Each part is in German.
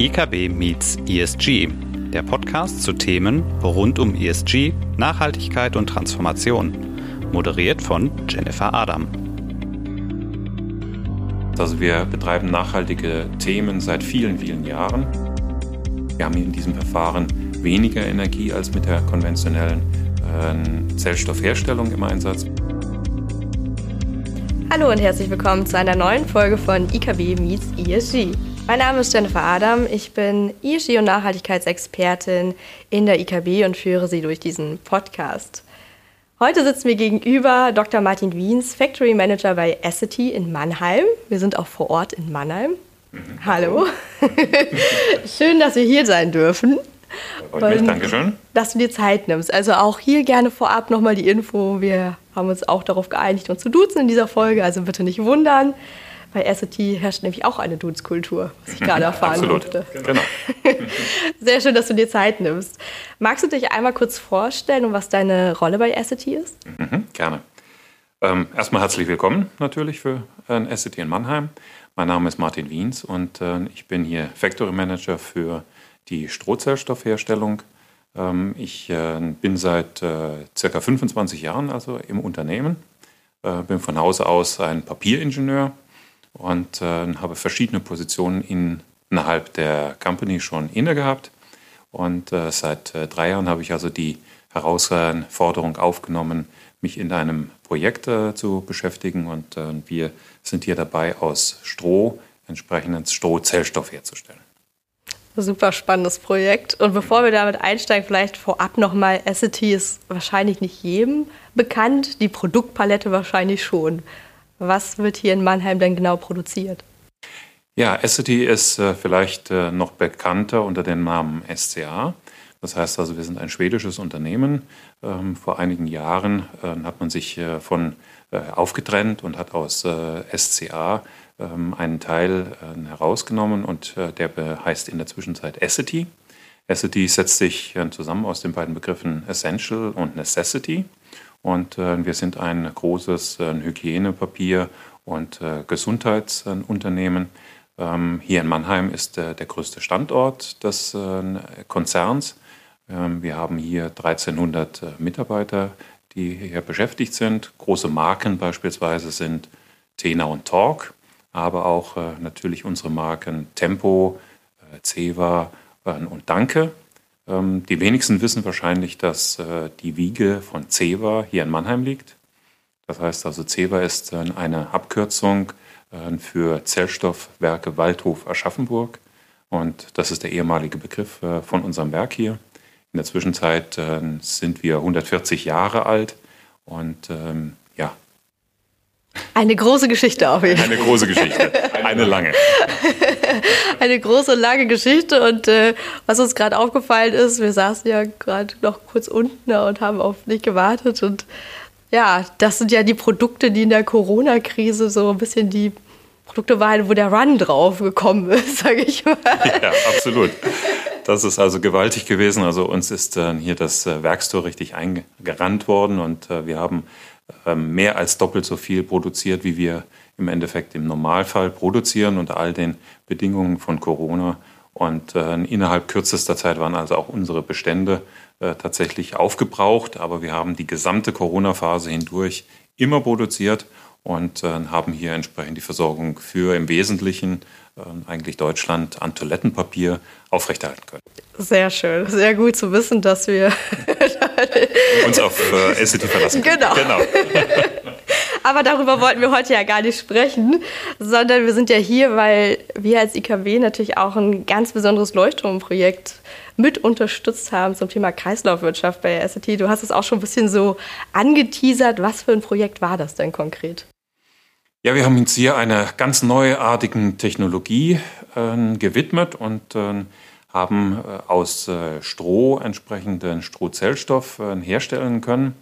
IKB meets ESG, der Podcast zu Themen rund um ESG, Nachhaltigkeit und Transformation, moderiert von Jennifer Adam. Also wir betreiben nachhaltige Themen seit vielen, vielen Jahren. Wir haben in diesem Verfahren weniger Energie als mit der konventionellen äh, Zellstoffherstellung im Einsatz. Hallo und herzlich willkommen zu einer neuen Folge von IKB Meets ESG. Mein Name ist Jennifer Adam, ich bin ESG- und Nachhaltigkeitsexpertin in der IKB und führe Sie durch diesen Podcast. Heute sitzt mir gegenüber Dr. Martin Wiens, Factory Manager bei Essity in Mannheim. Wir sind auch vor Ort in Mannheim. Mhm. Hallo. Schön, dass wir hier sein dürfen. Mich, Dankeschön. Dass du dir Zeit nimmst. Also auch hier gerne vorab nochmal die Info. Wir haben uns auch darauf geeinigt, uns zu duzen in dieser Folge. Also bitte nicht wundern. Bei SAT herrscht nämlich auch eine Dudes-Kultur, was ich gerade erfahren Absolut. durfte. Genau. Sehr schön, dass du dir Zeit nimmst. Magst du dich einmal kurz vorstellen und was deine Rolle bei SAT ist? Mhm, gerne. Ähm, erstmal herzlich willkommen natürlich für äh, SAT in Mannheim. Mein Name ist Martin Wiens und äh, ich bin hier Factory Manager für die Strohzellstoffherstellung. Ähm, ich äh, bin seit äh, circa 25 Jahren also im Unternehmen, äh, bin von Hause aus ein Papieringenieur und äh, habe verschiedene Positionen innerhalb der Company schon inne gehabt. Und äh, seit äh, drei Jahren habe ich also die Herausforderung aufgenommen, mich in einem Projekt äh, zu beschäftigen. Und äh, wir sind hier dabei, aus Stroh entsprechenden Strohzellstoff herzustellen. Super spannendes Projekt. Und bevor wir damit einsteigen, vielleicht vorab nochmal, Essity ist wahrscheinlich nicht jedem bekannt, die Produktpalette wahrscheinlich schon. Was wird hier in Mannheim denn genau produziert? Ja, Essity ist äh, vielleicht äh, noch bekannter unter dem Namen SCA. Das heißt also, wir sind ein schwedisches Unternehmen. Ähm, vor einigen Jahren äh, hat man sich von aufgetrennt und hat aus SCA ähm, einen Teil herausgenommen und der heißt in der Zwischenzeit Essity. Essity setzt sich zusammen aus den beiden Begriffen Essential und Necessity. Und wir sind ein großes Hygienepapier- und Gesundheitsunternehmen. Ähm, hier in Mannheim ist der größte Standort des Konzerns. Ähm, wir haben hier 1300 Mitarbeiter, die hier beschäftigt sind. Große Marken beispielsweise sind Tena und Talk aber auch äh, natürlich unsere Marken Tempo, äh, Ceva äh, und Danke. Ähm, die wenigsten wissen wahrscheinlich, dass äh, die Wiege von Ceva hier in Mannheim liegt. Das heißt also, Ceva ist äh, eine Abkürzung äh, für Zellstoffwerke Waldhof Aschaffenburg. Und das ist der ehemalige Begriff von unserem Werk hier. In der Zwischenzeit sind wir 140 Jahre alt und ähm, ja, eine große Geschichte auf jeden Fall. Eine große Geschichte, eine lange. eine große, lange Geschichte und äh, was uns gerade aufgefallen ist, wir saßen ja gerade noch kurz unten und haben auf dich gewartet und ja, das sind ja die Produkte, die in der Corona-Krise so ein bisschen die Produkte waren, wo der Run drauf gekommen ist, sage ich mal. Ja, absolut. Das ist also gewaltig gewesen. Also uns ist äh, hier das äh, Werkstor richtig eingerannt worden und äh, wir haben ähm, mehr als doppelt so viel produziert, wie wir im Endeffekt im Normalfall produzieren unter all den Bedingungen von Corona. Und äh, innerhalb kürzester Zeit waren also auch unsere Bestände äh, tatsächlich aufgebraucht. Aber wir haben die gesamte Corona-Phase hindurch immer produziert und äh, haben hier entsprechend die Versorgung für im Wesentlichen äh, eigentlich Deutschland an Toilettenpapier aufrechterhalten können. Sehr schön, sehr gut zu wissen, dass wir uns auf äh, SCT verlassen können. Genau. genau. Aber darüber wollten wir heute ja gar nicht sprechen, sondern wir sind ja hier, weil wir als IKW natürlich auch ein ganz besonderes Leuchtturmprojekt mit unterstützt haben zum Thema Kreislaufwirtschaft bei SAT. Du hast es auch schon ein bisschen so angeteasert. Was für ein Projekt war das denn konkret? Ja, wir haben uns hier einer ganz neuartigen Technologie äh, gewidmet und äh, haben äh, aus äh, Stroh entsprechenden Strohzellstoff äh, herstellen können.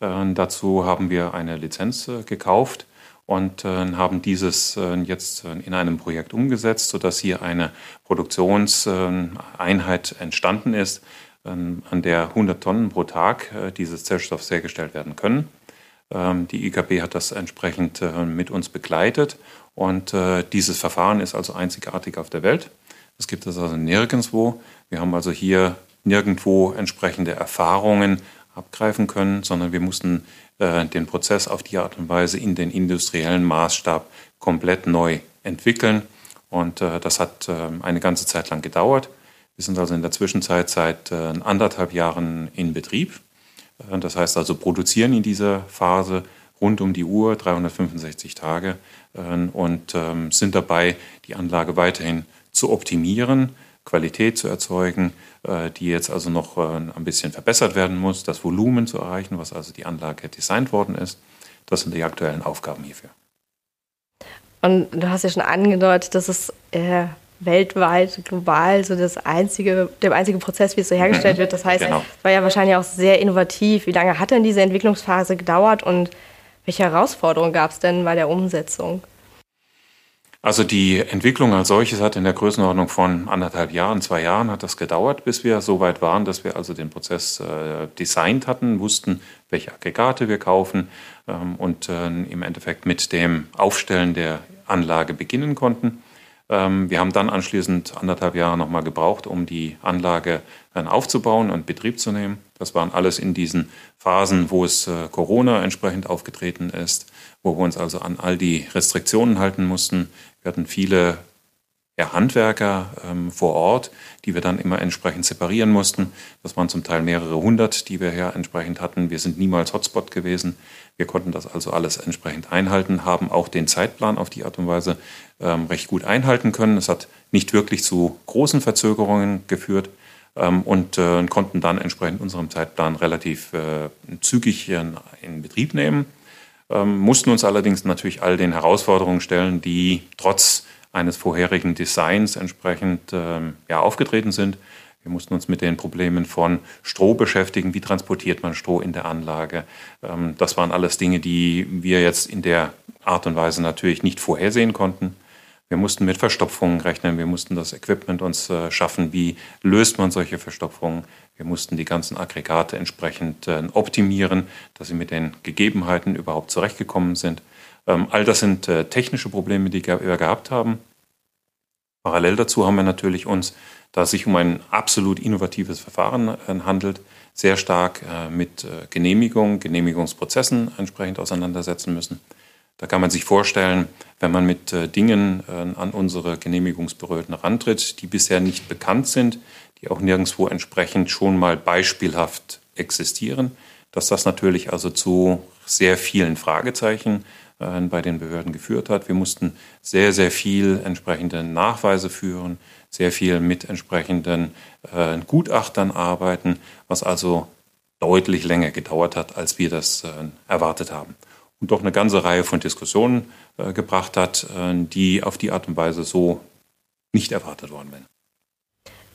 Äh, dazu haben wir eine Lizenz gekauft und haben dieses jetzt in einem Projekt umgesetzt, sodass hier eine Produktionseinheit entstanden ist, an der 100 Tonnen pro Tag dieses Zellstoffs hergestellt werden können. Ähm, die IKB hat das entsprechend mit uns begleitet und dieses Verfahren ist also einzigartig auf der Welt. Das gibt es also nirgendwo. Wir haben also hier nirgendwo entsprechende Erfahrungen abgreifen können, sondern wir mussten äh, den Prozess auf die Art und Weise in den industriellen Maßstab komplett neu entwickeln. Und äh, das hat äh, eine ganze Zeit lang gedauert. Wir sind also in der Zwischenzeit seit äh, anderthalb Jahren in Betrieb. Äh, das heißt also produzieren in dieser Phase rund um die Uhr, 365 Tage äh, und ähm, sind dabei, die Anlage weiterhin zu optimieren, Qualität zu erzeugen, äh, die jetzt also noch äh, ein bisschen verbessert werden muss, das Volumen zu erreichen, was also die Anlage designt worden ist. Das sind die aktuellen Aufgaben hierfür. Und du hast ja schon angedeutet, dass es äh, weltweit, global so das einzige, der einzige Prozess, wie es so hergestellt wird. Das heißt, genau. es war ja wahrscheinlich auch sehr innovativ. Wie lange hat denn diese Entwicklungsphase gedauert und welche Herausforderungen gab es denn bei der Umsetzung? Also die Entwicklung als solches hat in der Größenordnung von anderthalb Jahren, zwei Jahren hat das gedauert, bis wir so weit waren, dass wir also den Prozess äh, designt hatten, wussten, welche Aggregate wir kaufen ähm, und äh, im Endeffekt mit dem Aufstellen der Anlage beginnen konnten. Ähm, wir haben dann anschließend anderthalb Jahre nochmal gebraucht, um die Anlage dann aufzubauen und Betrieb zu nehmen. Das waren alles in diesen Phasen, wo es äh, Corona entsprechend aufgetreten ist, wo wir uns also an all die Restriktionen halten mussten, wir hatten viele ja, Handwerker ähm, vor Ort, die wir dann immer entsprechend separieren mussten. Das waren zum Teil mehrere hundert, die wir hier entsprechend hatten. Wir sind niemals Hotspot gewesen. Wir konnten das also alles entsprechend einhalten, haben auch den Zeitplan auf die Art und Weise ähm, recht gut einhalten können. Es hat nicht wirklich zu großen Verzögerungen geführt ähm, und äh, konnten dann entsprechend unserem Zeitplan relativ äh, zügig in, in Betrieb nehmen ähm, mussten uns allerdings natürlich all den Herausforderungen stellen, die trotz eines vorherigen Designs entsprechend ähm, ja, aufgetreten sind. Wir mussten uns mit den Problemen von Stroh beschäftigen. Wie transportiert man Stroh in der Anlage? Ähm, das waren alles Dinge, die wir jetzt in der Art und Weise natürlich nicht vorhersehen konnten. Wir mussten mit Verstopfungen rechnen. Wir mussten das Equipment uns äh, schaffen. Wie löst man solche Verstopfungen? Wir mussten die ganzen Aggregate entsprechend äh, optimieren, dass sie mit den Gegebenheiten überhaupt zurechtgekommen sind. Ähm, all das sind äh, technische Probleme, die wir gehabt haben. Parallel dazu haben wir natürlich uns, da es sich um ein absolut innovatives Verfahren äh, handelt, sehr stark mit Genehmigung, Genehmigungsprozessen entsprechend auseinandersetzen müssen. Da kann man sich vorstellen, wenn man mit Dingen an unsere Genehmigungsbehörden herantritt, die bisher nicht bekannt sind, die auch nirgendwo entsprechend schon mal beispielhaft existieren, dass das natürlich also zu sehr vielen Fragezeichen äh, bei den Behörden geführt hat. Wir mussten sehr, sehr viel entsprechende Nachweise führen, sehr viel mit entsprechenden äh, Gutachtern arbeiten, was also deutlich länger gedauert hat, als wir das äh, erwartet haben. Und doch eine ganze Reihe von Diskussionen äh, gebracht hat, äh, die auf die Art und Weise so nicht erwartet worden wären.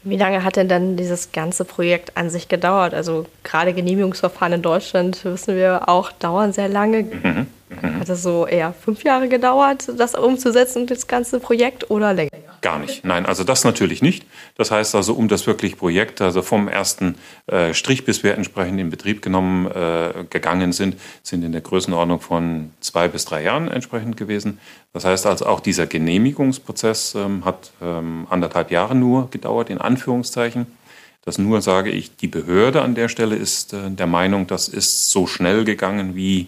Wie lange hat denn dann dieses ganze Projekt an sich gedauert? Also gerade Genehmigungsverfahren in Deutschland, wissen wir auch, dauern sehr lange. Mhm. Mhm. Hat es so eher fünf Jahre gedauert, das umzusetzen, das ganze Projekt oder länger? Gar nicht. Nein, also das natürlich nicht. Das heißt also, um das wirklich Projekt, also vom ersten äh, Strich, bis wir entsprechend in Betrieb genommen äh, gegangen sind, sind in der Größenordnung von zwei bis drei Jahren entsprechend gewesen. Das heißt also, auch dieser Genehmigungsprozess ähm, hat ähm, anderthalb Jahre nur gedauert, in Anführungszeichen. Das nur sage ich, die Behörde an der Stelle ist äh, der Meinung, das ist so schnell gegangen, wie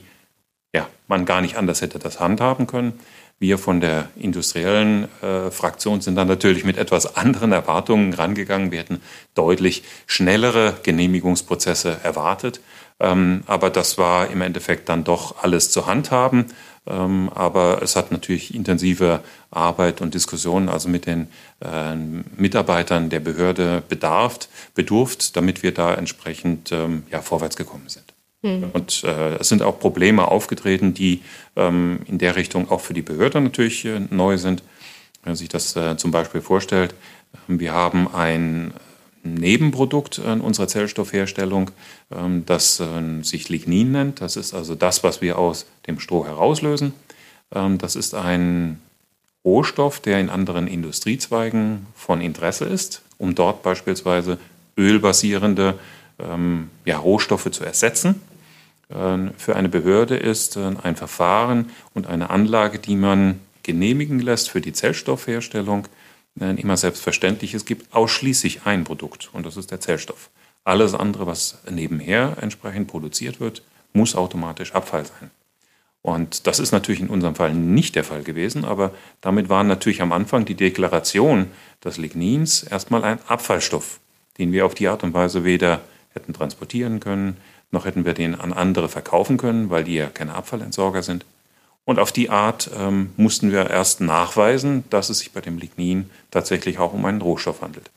man gar nicht anders hätte das handhaben können. Wir von der industriellen äh, Fraktion sind dann natürlich mit etwas anderen Erwartungen rangegangen. Wir hätten deutlich schnellere Genehmigungsprozesse erwartet. Ähm, aber das war im Endeffekt dann doch alles zu handhaben. Ähm, aber es hat natürlich intensive Arbeit und Diskussionen also mit den äh, Mitarbeitern der Behörde bedarft, bedurft, damit wir da entsprechend ähm, ja, vorwärts gekommen sind. Mhm. Und äh, es sind auch Probleme aufgetreten, die ähm, in der Richtung auch für die Behörde natürlich äh, neu sind. Wenn man sich das äh, zum Beispiel vorstellt, ähm, wir haben ein Nebenprodukt in unserer Zellstoffherstellung, ähm, das äh, sich Lignin nennt. Das ist also das, was wir aus dem Stroh herauslösen. Ähm, das ist ein Rohstoff, der in anderen Industriezweigen von Interesse ist, um dort beispielsweise ölbasierende ähm, ja, Rohstoffe zu ersetzen. Ähm, für eine Behörde ist äh, ein Verfahren und eine Anlage, die man genehmigen lässt für die Zellstoffherstellung, immer selbstverständlich. Es gibt ausschließlich ein Produkt und das ist der Zellstoff. Alles andere, was nebenher entsprechend produziert wird, muss automatisch Abfall sein. Und das ist natürlich in unserem Fall nicht der Fall gewesen, aber damit war natürlich am Anfang die Deklaration des Lignins erstmal ein Abfallstoff, den wir auf die Art und Weise weder hätten transportieren können, noch hätten wir den an andere verkaufen können, weil die ja keine Abfallentsorger sind. Und auf die Art ähm, mussten wir erst nachweisen, dass es sich bei dem Lignin tatsächlich auch um einen Rohstoff handelt.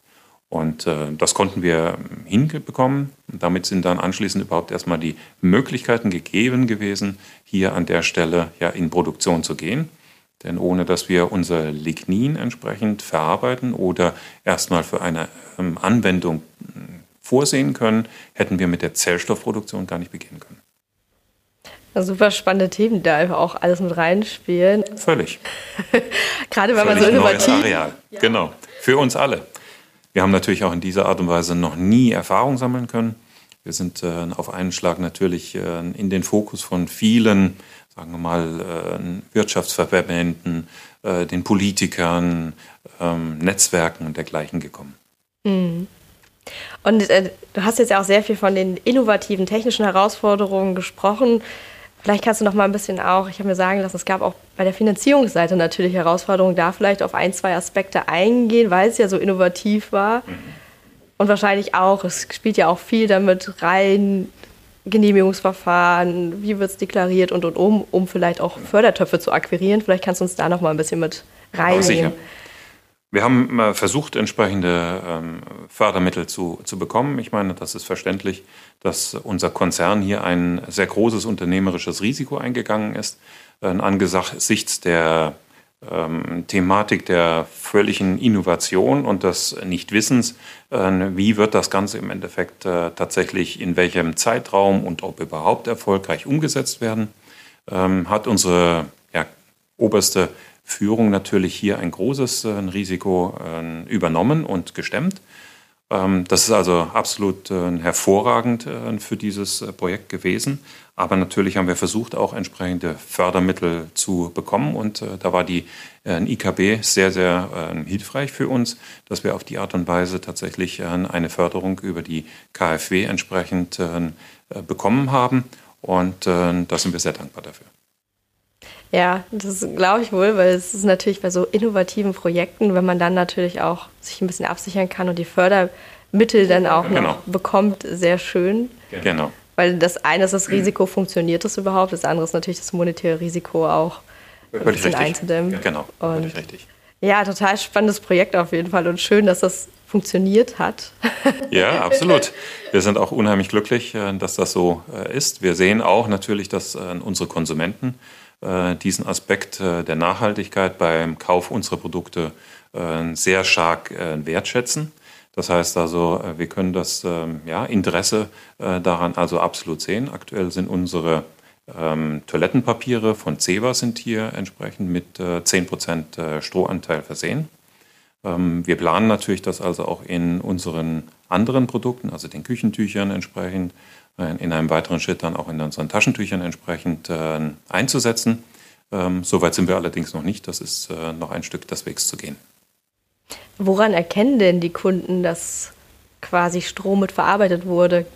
Und äh, das konnten wir hinbekommen. Und damit sind dann anschließend überhaupt erstmal die Möglichkeiten gegeben gewesen, hier an der Stelle ja in Produktion zu gehen. Denn ohne dass wir unser Lignin entsprechend verarbeiten oder erstmal für eine ähm, Anwendung vorsehen können, hätten wir mit der Zellstoffproduktion gar nicht beginnen können. Super spannende Themen, die da einfach auch alles mit reinspielen. Völlig. Gerade wenn Völlig man so innovativ. Neues Areal. Ja. Genau. Für uns alle. Wir haben natürlich auch in dieser Art und Weise noch nie Erfahrung sammeln können. Wir sind äh, auf einen Schlag natürlich äh, in den Fokus von vielen, sagen wir mal, äh, Wirtschaftsverbänden, äh, den Politikern, ähm, Netzwerken und dergleichen gekommen. Mhm. Und äh, du hast jetzt ja auch sehr viel von den innovativen technischen Herausforderungen gesprochen. Vielleicht kannst du noch mal ein bisschen auch, ich habe mir sagen lassen, es gab auch bei der Finanzierungsseite natürlich Herausforderungen, da vielleicht auf ein, zwei Aspekte eingehen, weil es ja so innovativ war. Mhm. Und wahrscheinlich auch, es spielt ja auch viel damit rein, Genehmigungsverfahren, wie wird es deklariert und und um, um vielleicht auch Fördertöpfe zu akquirieren. Vielleicht kannst du uns da noch mal ein bisschen mit reinnehmen. Wir haben versucht, entsprechende ähm, Fördermittel zu, zu bekommen. Ich meine, das ist verständlich, dass unser Konzern hier ein sehr großes unternehmerisches Risiko eingegangen ist. Äh, angesichts der ähm, Thematik der völligen Innovation und des Nichtwissens, äh, wie wird das Ganze im Endeffekt äh, tatsächlich in welchem Zeitraum und ob überhaupt erfolgreich umgesetzt werden, ähm, hat unsere oberste Führung natürlich hier ein großes äh, Risiko äh, übernommen und gestemmt. Ähm, das ist also absolut äh, hervorragend für dieses Projekt gewesen. Aber natürlich haben wir versucht, auch entsprechende Fördermittel zu bekommen. Und da war die IKB sehr, sehr hilfreich für uns, dass wir auf die Art und Weise tatsächlich eine Förderung über die KfW entsprechend bekommen haben. Und da sind wir sehr dankbar dafür. Ja, das glaube ich wohl, weil es ist natürlich bei so innovativen Projekten, wenn man dann natürlich auch sich ein bisschen absichern kann und die Fördermittel dann auch genau. noch bekommt, sehr schön. Genau. Weil das eine ist das Risiko, funktioniert das überhaupt? Das andere ist natürlich das monetäre Risiko auch ein bisschen einzudämmen. Ja, genau, und richtig. Ja, total spannendes Projekt auf jeden Fall und schön, dass das funktioniert hat. Ja, absolut. Wir sind auch unheimlich glücklich, äh, dass das so äh, ist. Wir sehen auch natürlich, dass äh, unsere Konsumenten diesen Aspekt äh, der Nachhaltigkeit beim Kauf unserer Produkte äh, sehr stark wertschätzen. Das heißt also, wir können das ähm, ja, Interesse daran also absolut sehen. Aktuell sind unsere ähm, Toilettenpapiere von Ceva sind hier entsprechend mit äh, 10% Strohanteil versehen. Ähm, wir planen natürlich das also auch in unseren anderen Produkten, also den Küchentüchern entsprechend, äh, in einem weiteren Schritt dann auch in unseren Taschentüchern entsprechend äh, einzusetzen. Ähm, Soweit sind wir allerdings noch nicht. Das ist äh, noch ein Stück des Wegs zu gehen. Woran erkennen denn die Kunden, dass quasi Strom mit verarbeitet wurde?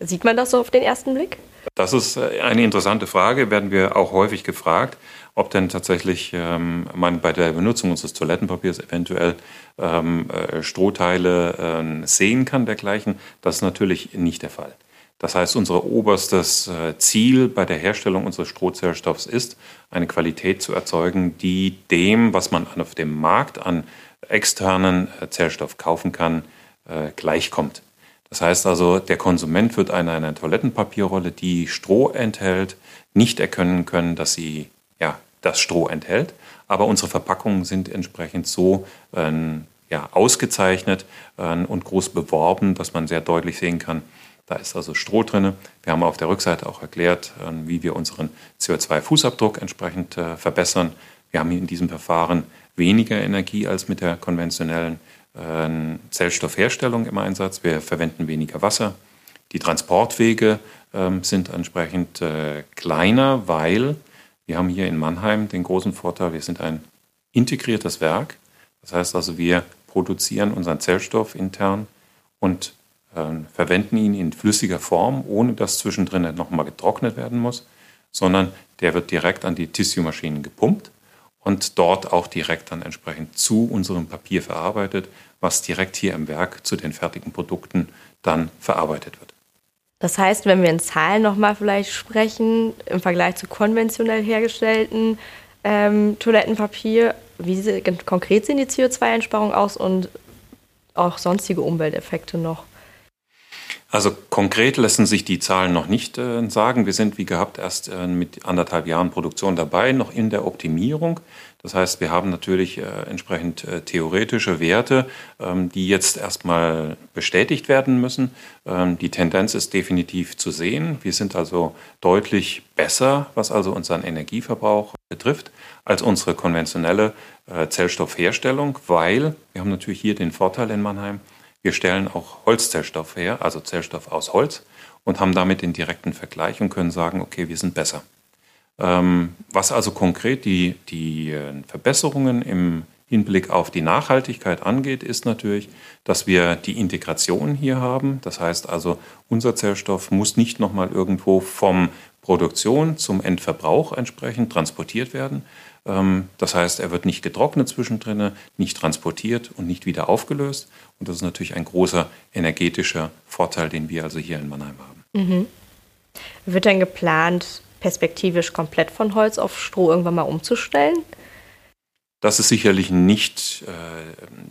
Sieht man das so auf den ersten Blick? Das ist eine interessante Frage, werden wir auch häufig gefragt, ob denn tatsächlich ähm, man bei der Benutzung unseres Toilettenpapiers eventuell ähm, äh, Strohteile äh, sehen kann, dergleichen. Das ist natürlich nicht der Fall. Das heißt, unser oberstes äh, Ziel bei der Herstellung unseres Strohzellstoffs ist, eine Qualität zu erzeugen, die dem, was man auf dem Markt an externen äh, Zellstoff kaufen kann, äh, gleichkommt. Das heißt also, der Konsument wird an einer Toilettenpapierrolle, die Stroh enthält, nicht erkennen können, dass sie ja, das Stroh enthält. Aber unsere Verpackungen sind entsprechend so äh, ja, ausgezeichnet äh, und groß beworben, dass man sehr deutlich sehen kann, da ist also Stroh drin. Wir haben auf der Rückseite auch erklärt, ähm, wie wir unseren CO2-Fußabdruck entsprechend äh, verbessern. Wir haben in diesem Verfahren weniger Energie als mit der konventionellen ähm, Zellstoffherstellung im Einsatz. Wir verwenden weniger Wasser. Die Transportwege ähm, sind entsprechend äh, kleiner, weil wir haben hier in Mannheim den großen Vorteil, wir sind ein integriertes Werk. Das heißt also, wir produzieren unseren Zellstoff intern und äh, verwenden ihn in flüssiger Form, ohne dass zwischendrin nochmal getrocknet werden muss, sondern der wird direkt an die Tissue-Maschinen gepumpt und dort auch direkt dann entsprechend zu unserem Papier verarbeitet, was direkt hier im Werk zu den fertigen Produkten dann verarbeitet wird. Das heißt, wenn wir in Zahlen nochmal vielleicht sprechen, im Vergleich zu konventionell hergestellten ähm, Toilettenpapier, wie konkret sehen die CO2-Einsparungen aus und auch sonstige Umwelteffekte noch? Also konkret lassen sich die Zahlen noch nicht äh, sagen. Wir sind wie gehabt erst äh, mit anderthalb Jahren Produktion dabei, noch in der Optimierung. Das heißt, wir haben natürlich äh, entsprechend äh, theoretische Werte, ähm, die jetzt erstmal bestätigt werden müssen. Ähm, die Tendenz ist definitiv zu sehen. Wir sind also deutlich besser, was also unseren Energieverbrauch betrifft, als unsere konventionelle äh, Zellstoffherstellung, weil wir haben natürlich hier den Vorteil in Mannheim, wir stellen auch Holzzellstoff her, also Zellstoff aus Holz, und haben damit den direkten Vergleich und können sagen, okay, wir sind besser. Ähm, was also konkret die, die äh, Verbesserungen im Hinblick auf die Nachhaltigkeit angeht, ist natürlich, dass wir die Integration hier haben. Das heißt also, unser Zellstoff muss nicht nochmal irgendwo vom Produktion zum Endverbrauch entsprechend transportiert werden, ähm, das heißt, er wird nicht getrocknet zwischendrin, nicht transportiert und nicht wieder aufgelöst. Und das ist natürlich ein großer energetischer Vorteil, den wir also hier in Mannheim haben. Mhm. Wird denn geplant, perspektivisch komplett von Holz auf Stroh irgendwann mal umzustellen? Das ist sicherlich nicht äh,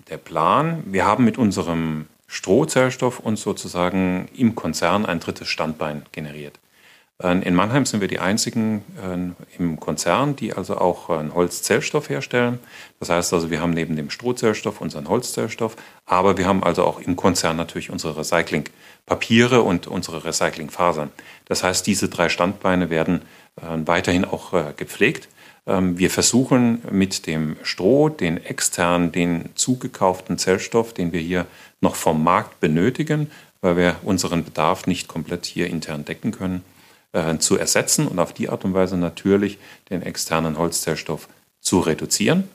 der Plan. Wir haben mit unserem Strohzellstoff uns sozusagen im Konzern ein drittes Standbein generiert. Ähm, in Mannheim sind wir die einzigen äh, im Konzern, die also auch einen Holzzellstoff herstellen. Das heißt also, wir haben neben dem Strohzellstoff unseren Holzzellstoff, aber wir haben also auch im Konzern natürlich unsere Recyclingpapiere und unsere Recyclingfasern. Das heißt, diese drei Standbeine werden weiterhin auch äh, gepflegt. Ähm, wir versuchen mit dem Stroh, den extern, den zugekauften Zellstoff, den wir hier noch vom Markt benötigen, weil wir unseren Bedarf nicht komplett hier intern decken können, äh, zu ersetzen und auf die Art und Weise natürlich den externen Holzzellstoff zu reduzieren.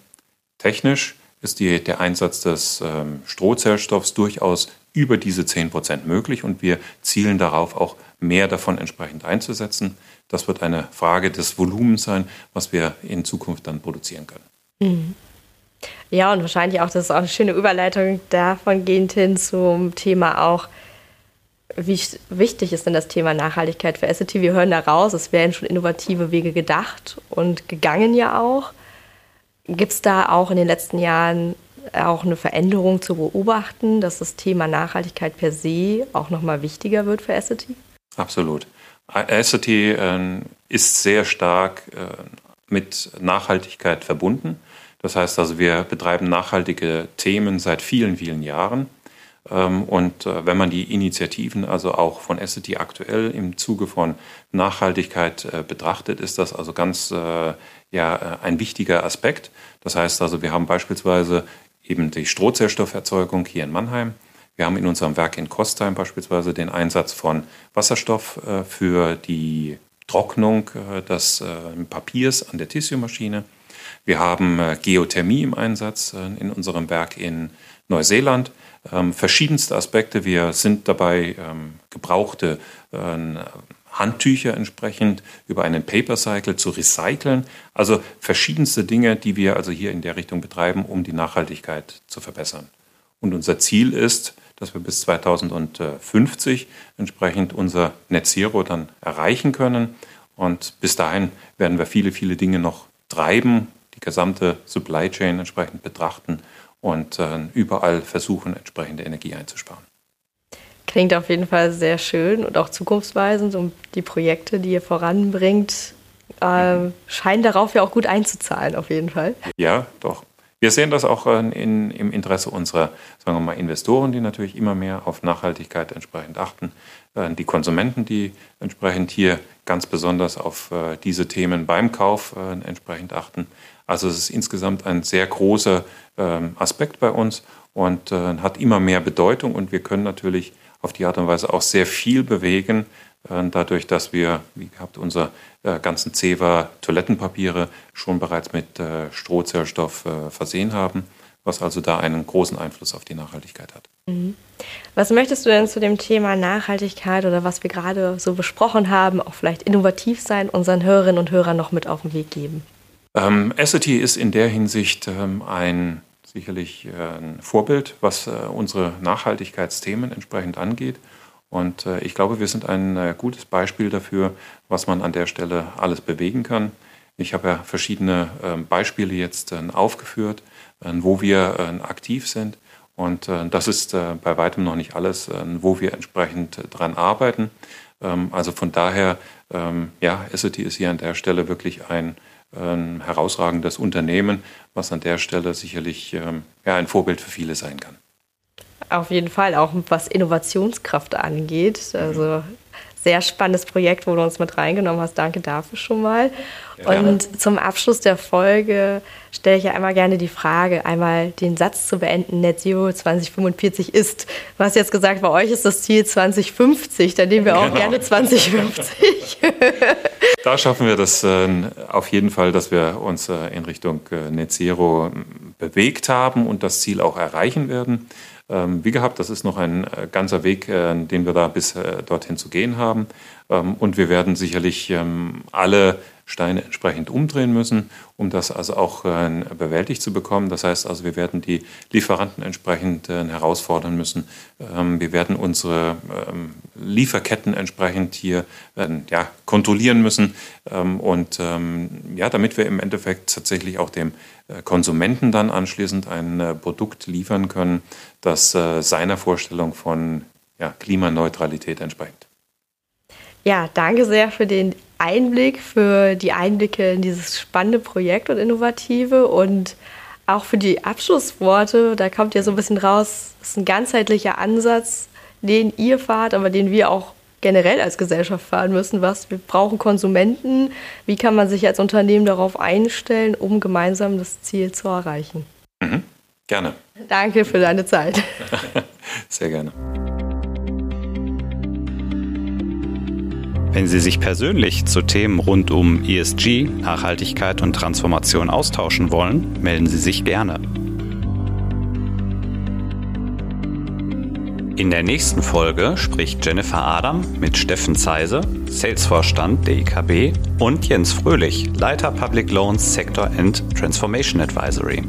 Technisch ist die, der Einsatz des ähm, Strohzellstoffs durchaus über diese 10% möglich und wir zielen darauf auch mehr davon entsprechend einzusetzen. Das wird eine Frage des Volumens sein, was wir in Zukunft dann produzieren können. Mhm. Ja, und wahrscheinlich auch, das ist auch eine schöne Überleitung davon gehend hin zum Thema auch wie wichtig ist denn das Thema Nachhaltigkeit für SAT? Wir hören da raus, es werden schon innovative Wege gedacht und gegangen ja auch. Gibt es da auch in den letzten Jahren auch eine Veränderung zu beobachten, dass das Thema Nachhaltigkeit per se auch nochmal wichtiger wird für SAT? Absolut. SAT äh, ist sehr stark äh, mit Nachhaltigkeit verbunden. Das heißt also, wir betreiben nachhaltige Themen seit vielen, vielen Jahren. Ähm, und äh, wenn man die Initiativen also auch von Essity aktuell im Zuge von Nachhaltigkeit äh, betrachtet, ist das also ganz äh, ja, ein wichtiger Aspekt. Das heißt also, wir haben beispielsweise eben die Strohzellstofferzeugung hier in Mannheim. Wir haben in unserem Werk in Kostheim beispielsweise den Einsatz von Wasserstoff für die Trocknung des Papiers an der Tissue-Maschine. Wir haben Geothermie im Einsatz in unserem Werk in Neuseeland ähm, verschiedenste Aspekte. Wir sind dabei, ähm, gebrauchte äh, Handtücher entsprechend über einen Paper Cycle zu recyceln. Also verschiedenste Dinge, die wir also hier in der Richtung betreiben, um die Nachhaltigkeit zu verbessern. Und unser Ziel ist, dass wir bis 2050 entsprechend unser Net Zero dann erreichen können. Und bis dahin werden wir viele, viele Dinge noch treiben, die gesamte Supply Chain entsprechend betrachten und äh, überall versuchen, entsprechende Energie einzusparen. Klingt auf jeden Fall sehr schön und auch zukunftsweisend und die Projekte, die ihr voranbringt, äh, mhm. scheinen darauf ja auch gut einzuzahlen, auf jeden Fall. Ja, doch. Wir sehen das auch äh, in, im Interesse unserer, sagen wir mal, Investoren, die natürlich immer mehr auf Nachhaltigkeit entsprechend achten, äh, die Konsumenten, die entsprechend hier ganz besonders auf diese Themen beim Kauf entsprechend achten. Also es ist insgesamt ein sehr großer ähm, Aspekt bei uns und äh, hat immer mehr Bedeutung und wir können natürlich auf die Art und Weise auch sehr viel bewegen, äh, dadurch, dass wir, wie gehabt, unsere äh, ganzen Ceva Toilettenpapiere schon bereits mit Strohzellstoff versehen haben, was also da einen großen Einfluss auf die Nachhaltigkeit hat. Mhm. Was möchtest du denn zu dem Thema Nachhaltigkeit oder was wir gerade so besprochen haben, auch vielleicht innovativ sein, unseren Hörerinnen und Hörern noch mit auf den Weg geben? Ähm, Essity ist in der Hinsicht ähm, ein sicherlich äh, ein Vorbild, was äh, unsere Nachhaltigkeitsthemen entsprechend angeht. Und äh, ich glaube, wir sind ein gutes Beispiel dafür, was man an der Stelle alles bewegen kann. Ich habe ja verschiedene ähm, Beispiele jetzt aufgeführt, wo wir aktiv sind. Und das ist bei weitem noch nicht alles, wo wir entsprechend dran arbeiten. Ähm, also von daher, ähm, ja, Essity ist hier an der Stelle wirklich ein ein herausragendes Unternehmen, was an der Stelle sicherlich ähm, ja, ein Vorbild für viele sein kann. Auf jeden Fall, auch was Innovationskraft angeht. Also sehr spannendes Projekt, wo du uns mit reingenommen hast. Danke dafür schon mal. Ja. Und zum Abschluss der Folge stelle ich ja einmal gerne die Frage, einmal den Satz zu beenden, Net Zero 2045 ist. Du hast jetzt gesagt, bei euch ist das Ziel 2050, dann nehmen wir auch genau. gerne 2050. da schaffen wir das äh, auf jeden Fall, dass wir uns äh, in Richtung äh, Net Zero bewegt haben und das Ziel auch erreichen werden. Ähm, wie gehabt, das ist noch ein äh, ganzer Weg, äh, den wir da bis äh, dorthin zu gehen haben. Ähm, und wir werden sicherlich ähm, alle Steine entsprechend umdrehen müssen, um das also auch bewältigt zu bekommen. Das heißt also, wir werden die Lieferanten entsprechend herausfordern müssen. Wir werden unsere Lieferketten entsprechend hier ja, kontrollieren müssen. Und ja, damit wir im Endeffekt tatsächlich auch dem Konsumenten dann anschließend ein Produkt liefern können, das seiner Vorstellung von ja, Klimaneutralität entspricht. Ja, danke sehr für den Einblick, für die Einblicke in dieses spannende Projekt und Innovative und auch für die Abschlussworte. Da kommt ja so ein bisschen raus, es ist ein ganzheitlicher Ansatz, den ihr fahrt, aber den wir auch generell als Gesellschaft fahren müssen. Was wir brauchen Konsumenten. Wie kann man sich als Unternehmen darauf einstellen, um gemeinsam das Ziel zu erreichen? Mhm. Gerne. Danke für deine Zeit. Sehr gerne. Wenn Sie sich persönlich zu Themen rund um ESG, Nachhaltigkeit und Transformation austauschen wollen, melden Sie sich gerne. In der nächsten Folge spricht Jennifer Adam mit Steffen Zeise, Salesvorstand der IKB, und Jens Fröhlich, Leiter Public Loans Sector and Transformation Advisory.